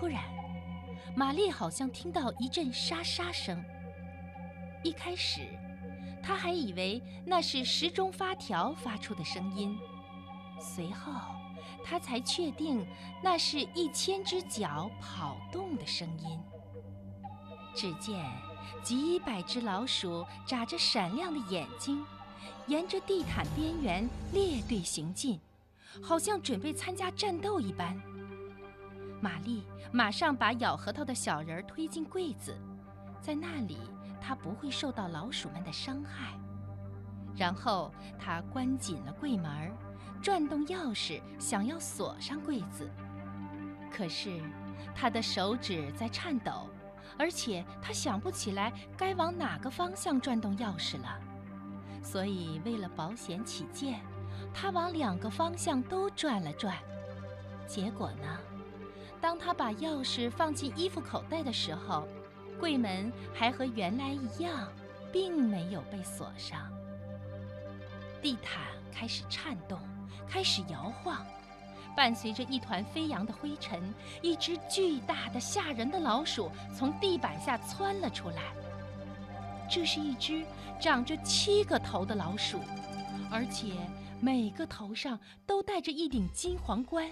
突然，玛丽好像听到一阵沙沙声。一开始，她还以为那是时钟发条发出的声音，随后，她才确定那是一千只脚跑动的声音。只见几百只老鼠眨着闪亮的眼睛，沿着地毯边缘列队行进，好像准备参加战斗一般。玛丽马上把咬核桃的小人推进柜子，在那里她不会受到老鼠们的伤害。然后她关紧了柜门，转动钥匙想要锁上柜子，可是她的手指在颤抖，而且她想不起来该往哪个方向转动钥匙了。所以为了保险起见，她往两个方向都转了转。结果呢？当他把钥匙放进衣服口袋的时候，柜门还和原来一样，并没有被锁上。地毯开始颤动，开始摇晃，伴随着一团飞扬的灰尘，一只巨大的、吓人的老鼠从地板下窜了出来。这是一只长着七个头的老鼠，而且每个头上都戴着一顶金皇冠。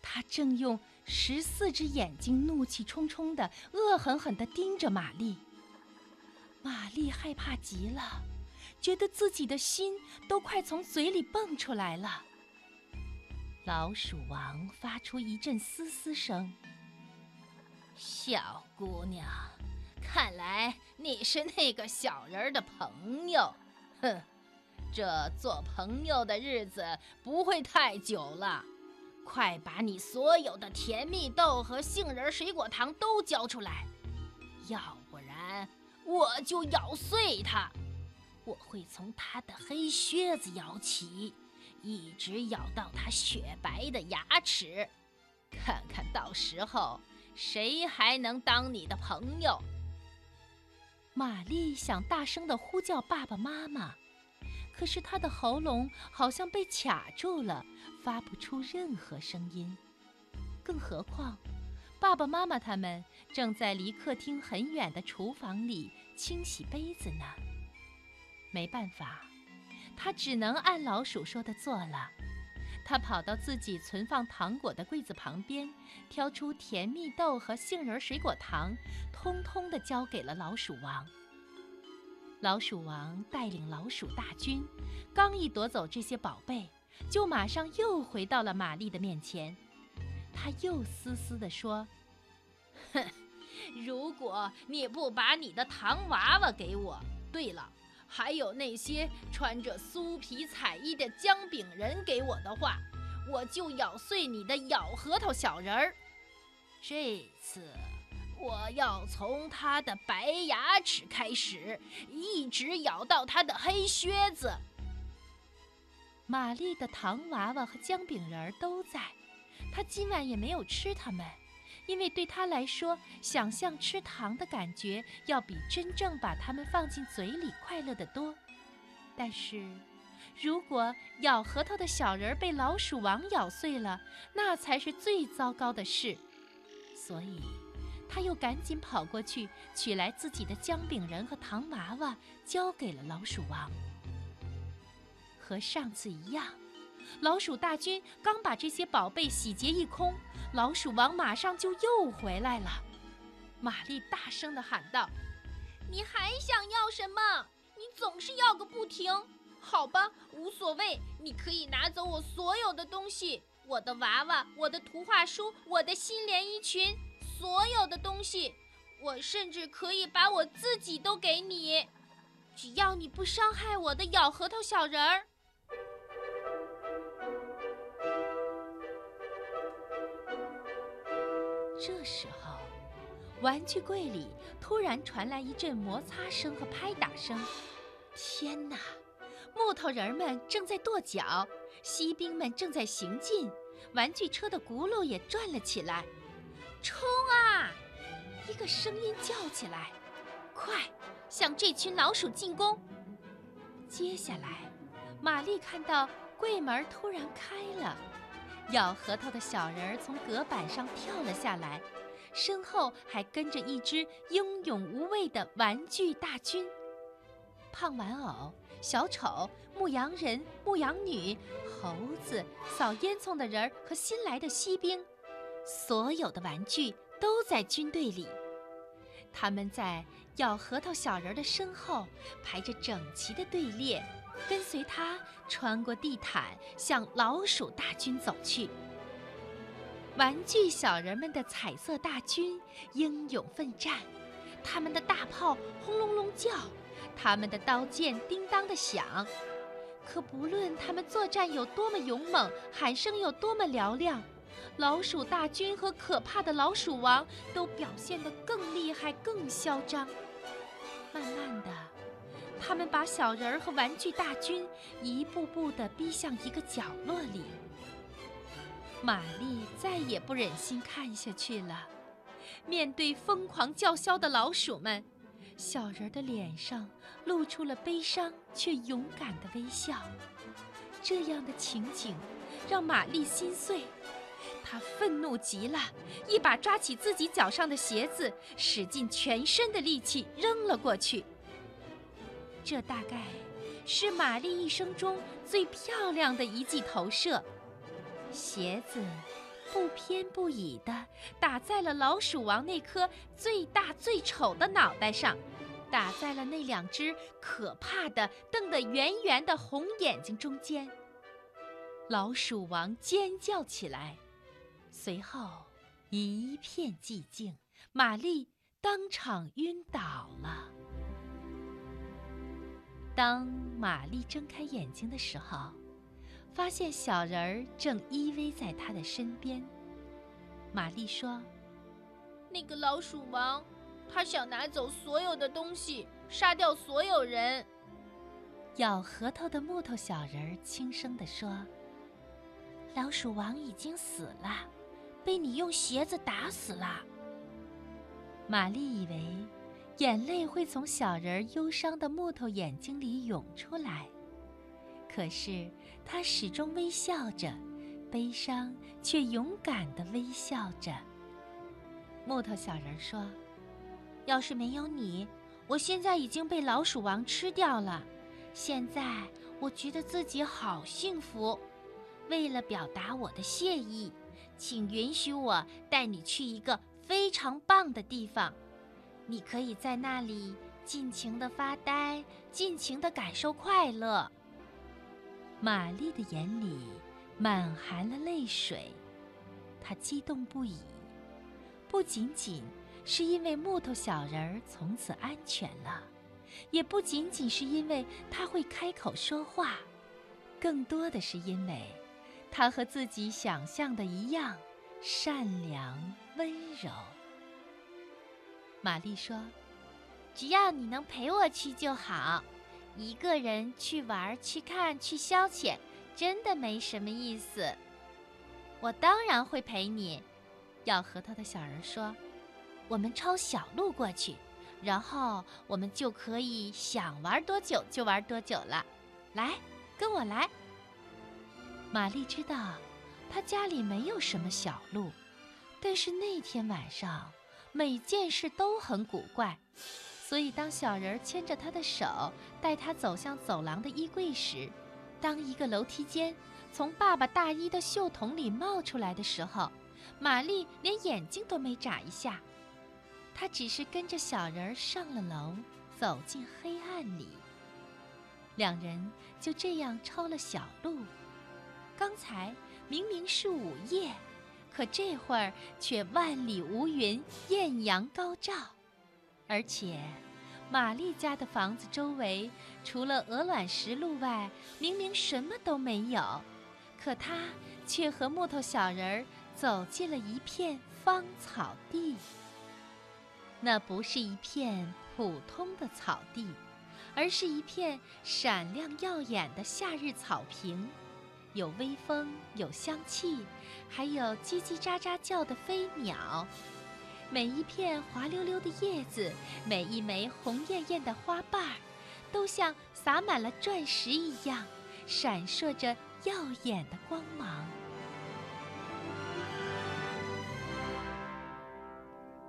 它正用十四只眼睛怒气冲冲的、恶狠狠地盯着玛丽。玛丽害怕极了，觉得自己的心都快从嘴里蹦出来了。老鼠王发出一阵嘶嘶声：“小姑娘，看来你是那个小人的朋友。哼，这做朋友的日子不会太久了。”快把你所有的甜蜜豆和杏仁水果糖都交出来，要不然我就咬碎它。我会从它的黑靴子咬起，一直咬到它雪白的牙齿，看看到时候谁还能当你的朋友。玛丽想大声地呼叫爸爸妈妈。可是他的喉咙好像被卡住了，发不出任何声音。更何况，爸爸妈妈他们正在离客厅很远的厨房里清洗杯子呢。没办法，他只能按老鼠说的做了。他跑到自己存放糖果的柜子旁边，挑出甜蜜豆和杏仁水果糖，通通的交给了老鼠王。老鼠王带领老鼠大军，刚一夺走这些宝贝，就马上又回到了玛丽的面前。他又嘶嘶地说：“哼，如果你不把你的糖娃娃给我，对了，还有那些穿着酥皮彩衣的姜饼人给我的话，我就咬碎你的咬核桃小人儿。这次。”我要从他的白牙齿开始，一直咬到他的黑靴子。玛丽的糖娃娃和姜饼人都在，她今晚也没有吃它们，因为对她来说，想象吃糖的感觉要比真正把它们放进嘴里快乐得多。但是，如果咬核桃的小人被老鼠王咬碎了，那才是最糟糕的事。所以。他又赶紧跑过去，取来自己的姜饼人和糖娃娃，交给了老鼠王。和上次一样，老鼠大军刚把这些宝贝洗劫一空，老鼠王马上就又回来了。玛丽大声地喊道：“你还想要什么？你总是要个不停。好吧，无所谓，你可以拿走我所有的东西：我的娃娃，我的图画书，我的新连衣裙。”所有的东西，我甚至可以把我自己都给你，只要你不伤害我的咬核桃小人儿。这时候，玩具柜里突然传来一阵摩擦声和拍打声。天哪！木头人们正在跺脚，锡兵们正在行进，玩具车的轱辘也转了起来。冲啊！一个声音叫起来：“快，向这群老鼠进攻！”接下来，玛丽看到柜门突然开了，咬核桃的小人儿从隔板上跳了下来，身后还跟着一只英勇无畏的玩具大军。胖玩偶、小丑、牧羊人、牧羊女、猴子、扫烟囱的人儿和新来的锡兵，所有的玩具都在军队里。他们在咬核桃小人的身后排着整齐的队列，跟随他穿过地毯，向老鼠大军走去。玩具小人们的彩色大军英勇奋战，他们的大炮轰隆隆叫。他们的刀剑叮当的响，可不论他们作战有多么勇猛，喊声有多么嘹亮，老鼠大军和可怕的老鼠王都表现得更厉害、更嚣张。慢慢的，他们把小人儿和玩具大军一步步地逼向一个角落里。玛丽再也不忍心看下去了，面对疯狂叫嚣的老鼠们。小人的脸上露出了悲伤却勇敢的微笑，这样的情景让玛丽心碎，她愤怒极了，一把抓起自己脚上的鞋子，使尽全身的力气扔了过去。这大概是玛丽一生中最漂亮的一记投射，鞋子不偏不倚地打在了老鼠王那颗最大最丑的脑袋上。打在了那两只可怕的、瞪得圆圆的红眼睛中间。老鼠王尖叫起来，随后一片寂静，玛丽当场晕倒了。当玛丽睁开眼睛的时候，发现小人儿正依偎在她的身边。玛丽说：“那个老鼠王。”他想拿走所有的东西，杀掉所有人。咬核桃的木头小人儿轻声地说：“老鼠王已经死了，被你用鞋子打死了。”玛丽以为眼泪会从小人儿忧伤的木头眼睛里涌出来，可是他始终微笑着，悲伤却勇敢地微笑着。木头小人说。要是没有你，我现在已经被老鼠王吃掉了。现在我觉得自己好幸福。为了表达我的谢意，请允许我带你去一个非常棒的地方。你可以在那里尽情的发呆，尽情的感受快乐。玛丽的眼里满含了泪水，她激动不已，不仅仅。是因为木头小人儿从此安全了，也不仅仅是因为他会开口说话，更多的是因为，他和自己想象的一样，善良温柔。玛丽说：“只要你能陪我去就好，一个人去玩、去看、去消遣，真的没什么意思。”我当然会陪你，咬核桃的小人说。我们抄小路过去，然后我们就可以想玩多久就玩多久了。来，跟我来。玛丽知道，她家里没有什么小路，但是那天晚上每件事都很古怪，所以当小人牵着她的手带她走向走廊的衣柜时，当一个楼梯间从爸爸大衣的袖筒里冒出来的时候，玛丽连眼睛都没眨一下。她只是跟着小人上了楼，走进黑暗里。两人就这样抄了小路。刚才明明是午夜，可这会儿却万里无云，艳阳高照。而且，玛丽家的房子周围除了鹅卵石路外，明明什么都没有。可他却和木头小人儿走进了一片芳草地。那不是一片普通的草地，而是一片闪亮耀眼的夏日草坪，有微风，有香气，还有叽叽喳喳叫的飞鸟。每一片滑溜溜的叶子，每一枚红艳艳的花瓣儿，都像洒满了钻石一样，闪烁着耀眼的光芒。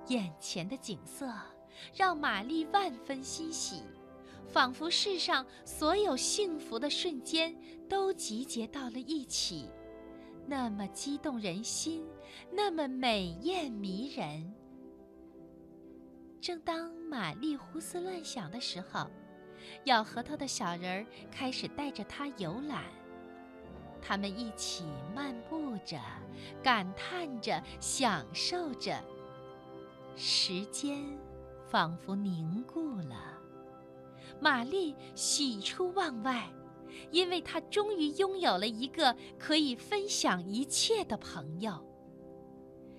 眼前的景色让玛丽万分欣喜，仿佛世上所有幸福的瞬间都集结到了一起，那么激动人心，那么美艳迷人。正当玛丽胡思乱想的时候，咬核桃的小人儿开始带着她游览。他们一起漫步着，感叹着，享受着。时间仿佛凝固了，玛丽喜出望外，因为她终于拥有了一个可以分享一切的朋友。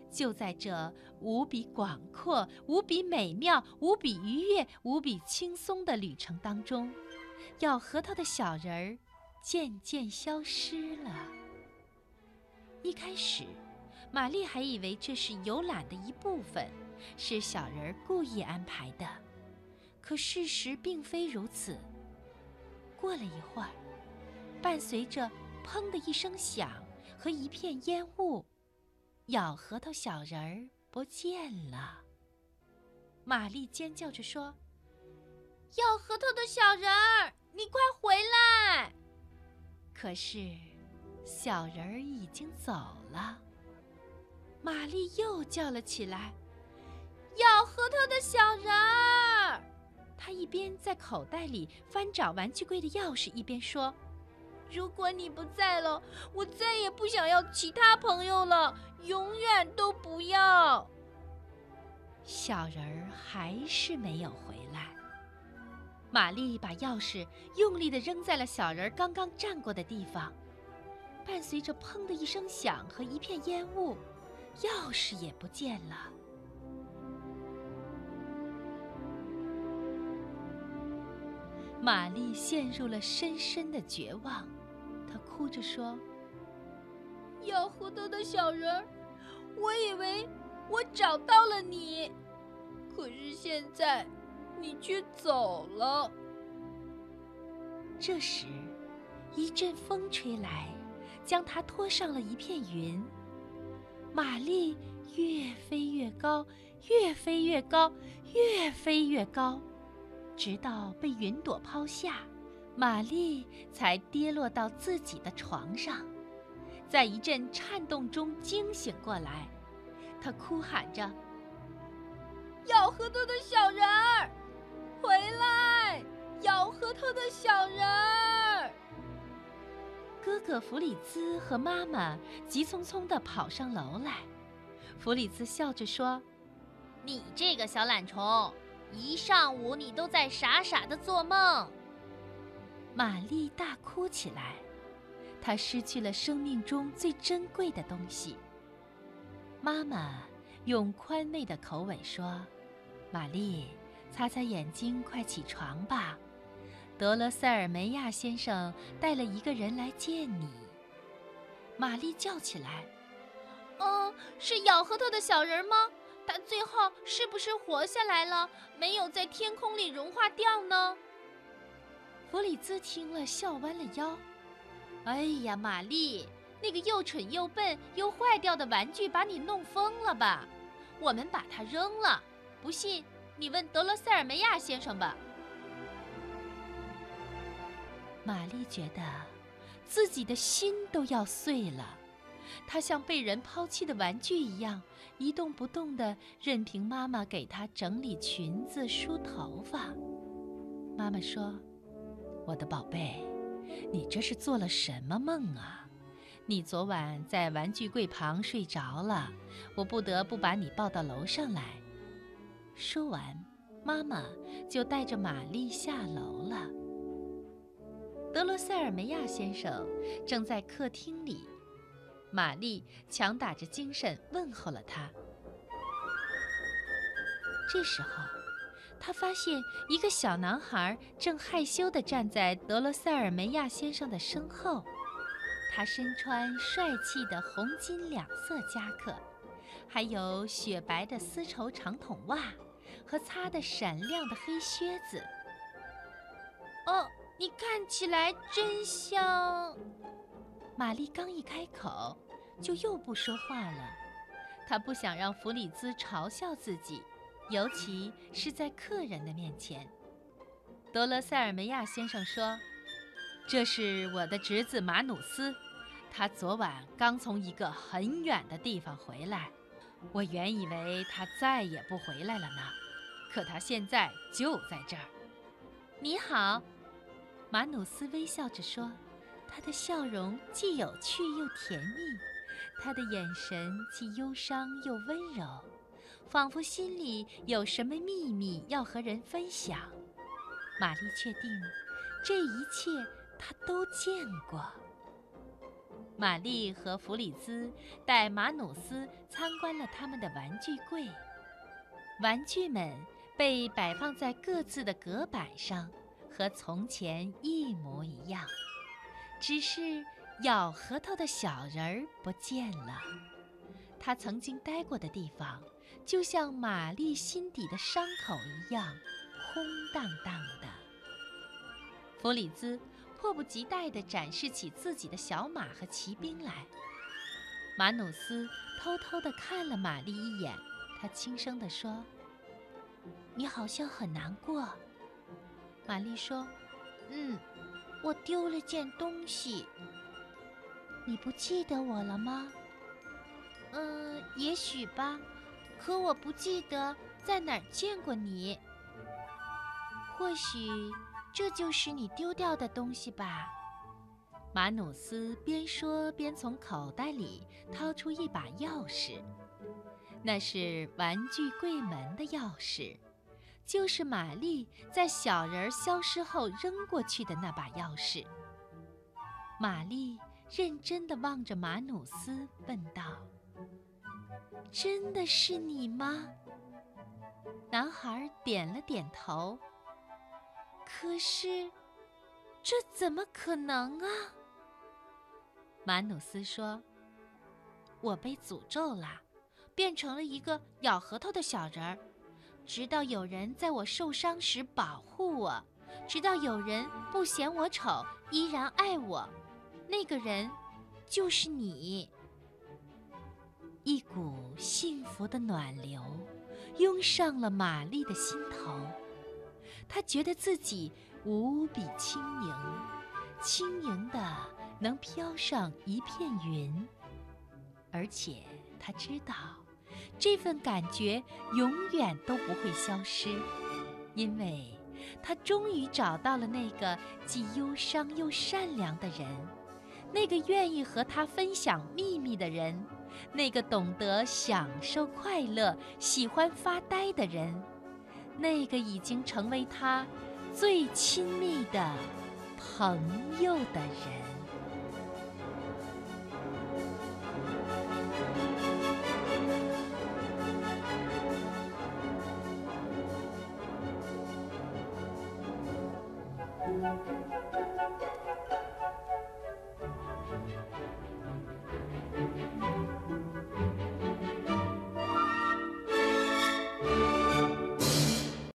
就在这无比广阔、无比美妙、无比愉悦、无比轻松的旅程当中，咬核桃的小人儿渐渐消失了。一开始，玛丽还以为这是游览的一部分。是小人儿故意安排的，可事实并非如此。过了一会儿，伴随着“砰”的一声响和一片烟雾，咬核桃小人儿不见了。玛丽尖叫着说：“咬核桃的小人儿，你快回来！”可是，小人儿已经走了。玛丽又叫了起来。咬核桃的小人儿，一边在口袋里翻找玩具柜的钥匙，一边说：“如果你不在了，我再也不想要其他朋友了，永远都不要。”小人儿还是没有回来。玛丽把钥匙用力地扔在了小人儿刚刚站过的地方，伴随着“砰”的一声响和一片烟雾，钥匙也不见了。玛丽陷入了深深的绝望，她哭着说：“咬核桃的小人儿，我以为我找到了你，可是现在你却走了。”这时，一阵风吹来，将她拖上了一片云。玛丽越飞越高，越飞越高，越飞越高。直到被云朵抛下，玛丽才跌落到自己的床上，在一阵颤动中惊醒过来。她哭喊着：“咬核桃的小人儿，回来！咬核桃的小人儿！”哥哥弗里兹和妈妈急匆匆地跑上楼来。弗里兹笑着说：“你这个小懒虫！”一上午你都在傻傻的做梦。玛丽大哭起来，她失去了生命中最珍贵的东西。妈妈用宽慰的口吻说：“玛丽，擦擦眼睛，快起床吧。德罗塞尔梅亚先生带了一个人来见你。”玛丽叫起来：“嗯，是咬核桃的小人吗？”他最后是不是活下来了？没有在天空里融化掉呢？弗里兹听了，笑弯了腰。哎呀，玛丽，那个又蠢又笨又坏掉的玩具把你弄疯了吧？我们把它扔了。不信，你问德罗塞尔梅亚先生吧。玛丽觉得自己的心都要碎了。他像被人抛弃的玩具一样，一动不动地任凭妈妈给他整理裙子、梳头发。妈妈说：“我的宝贝，你这是做了什么梦啊？你昨晚在玩具柜旁睡着了，我不得不把你抱到楼上来。”说完，妈妈就带着玛丽下楼了。德罗塞尔梅亚先生正在客厅里。玛丽强打着精神问候了他。这时候，他发现一个小男孩正害羞地站在德罗塞尔梅亚先生的身后。他身穿帅气的红金两色夹克，还有雪白的丝绸长筒袜和擦得闪亮的黑靴子。哦，你看起来真像……玛丽刚一开口。就又不说话了。他不想让弗里兹嘲笑自己，尤其是在客人的面前。德勒塞尔梅亚先生说：“这是我的侄子马努斯，他昨晚刚从一个很远的地方回来。我原以为他再也不回来了呢，可他现在就在这儿。”你好，马努斯微笑着说，他的笑容既有趣又甜蜜，他的眼神既忧伤又温柔，仿佛心里有什么秘密要和人分享。玛丽确定，这一切她都见过。玛丽和弗里兹带马努斯参观了他们的玩具柜，玩具们。被摆放在各自的隔板上，和从前一模一样，只是咬核桃的小人儿不见了。他曾经待过的地方，就像玛丽心底的伤口一样，空荡荡的。弗里兹迫不及待地展示起自己的小马和骑兵来。马努斯偷偷地看了玛丽一眼，他轻声地说。你好像很难过，玛丽说：“嗯，我丢了件东西。你不记得我了吗？嗯，也许吧，可我不记得在哪儿见过你。或许这就是你丢掉的东西吧。”马努斯边说边从口袋里掏出一把钥匙，那是玩具柜门的钥匙。就是玛丽在小人儿消失后扔过去的那把钥匙。玛丽认真的望着马努斯，问道：“真的是你吗？”男孩点了点头。可是，这怎么可能啊？马努斯说：“我被诅咒了，变成了一个咬核桃的小人儿。”直到有人在我受伤时保护我，直到有人不嫌我丑，依然爱我，那个人就是你。一股幸福的暖流涌上了玛丽的心头，她觉得自己无比轻盈，轻盈的能飘上一片云，而且她知道。这份感觉永远都不会消失，因为他终于找到了那个既忧伤又善良的人，那个愿意和他分享秘密的人，那个懂得享受快乐、喜欢发呆的人，那个已经成为他最亲密的朋友的人。